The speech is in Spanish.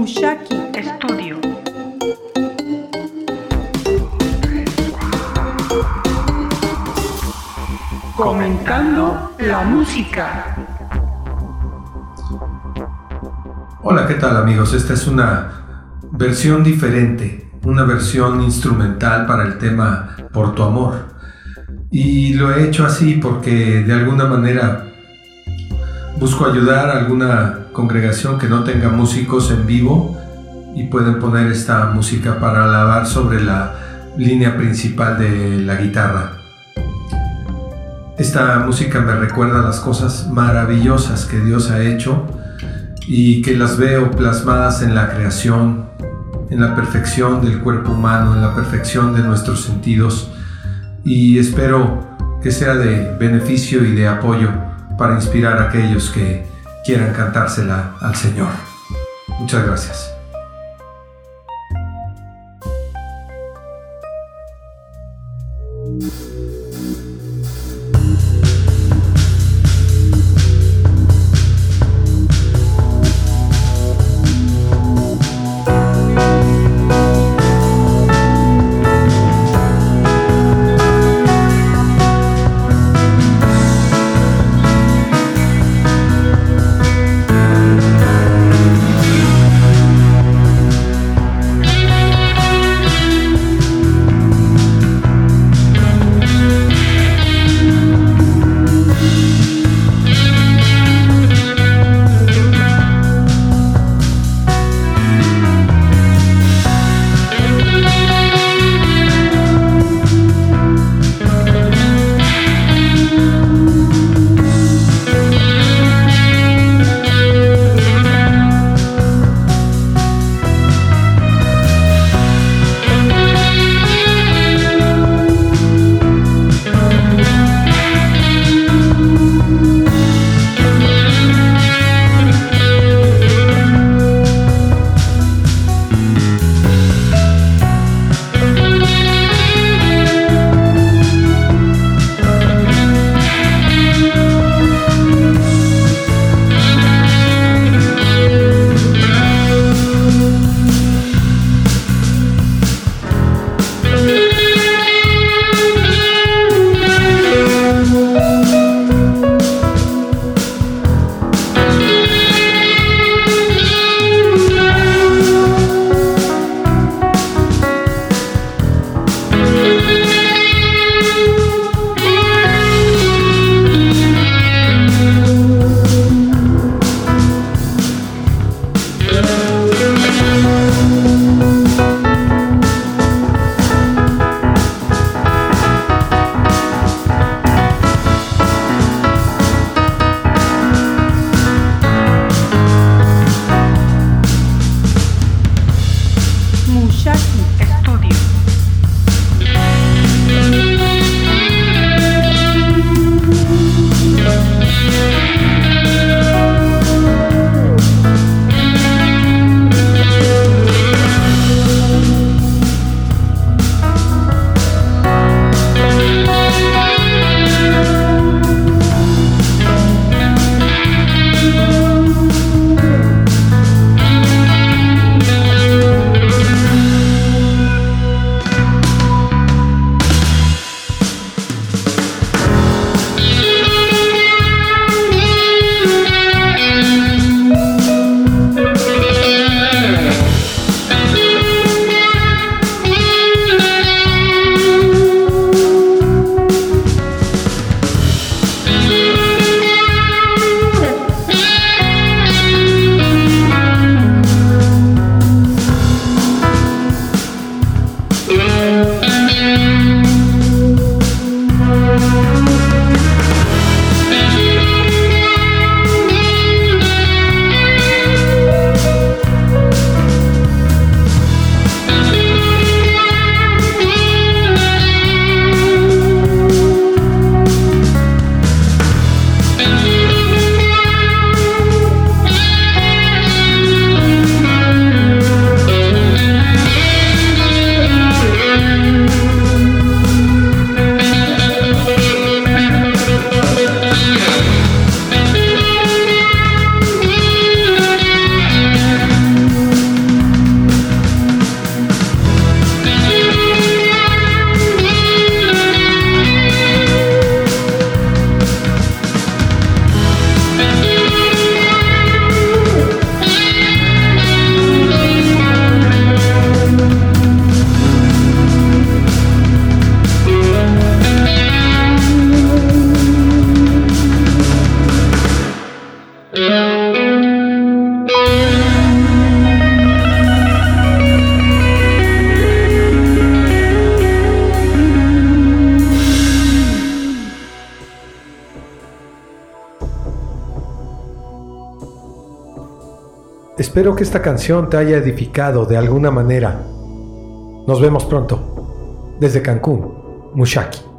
Mushaki Estudio. Comentando la música. Hola, ¿qué tal amigos? Esta es una versión diferente, una versión instrumental para el tema Por tu amor. Y lo he hecho así porque de alguna manera busco ayudar a alguna congregación que no tenga músicos en vivo y pueden poner esta música para alabar sobre la línea principal de la guitarra. Esta música me recuerda las cosas maravillosas que Dios ha hecho y que las veo plasmadas en la creación, en la perfección del cuerpo humano, en la perfección de nuestros sentidos y espero que sea de beneficio y de apoyo para inspirar a aquellos que quieran cantársela al Señor. Muchas gracias. Shut Espero que esta canción te haya edificado de alguna manera. Nos vemos pronto. Desde Cancún, Mushaki.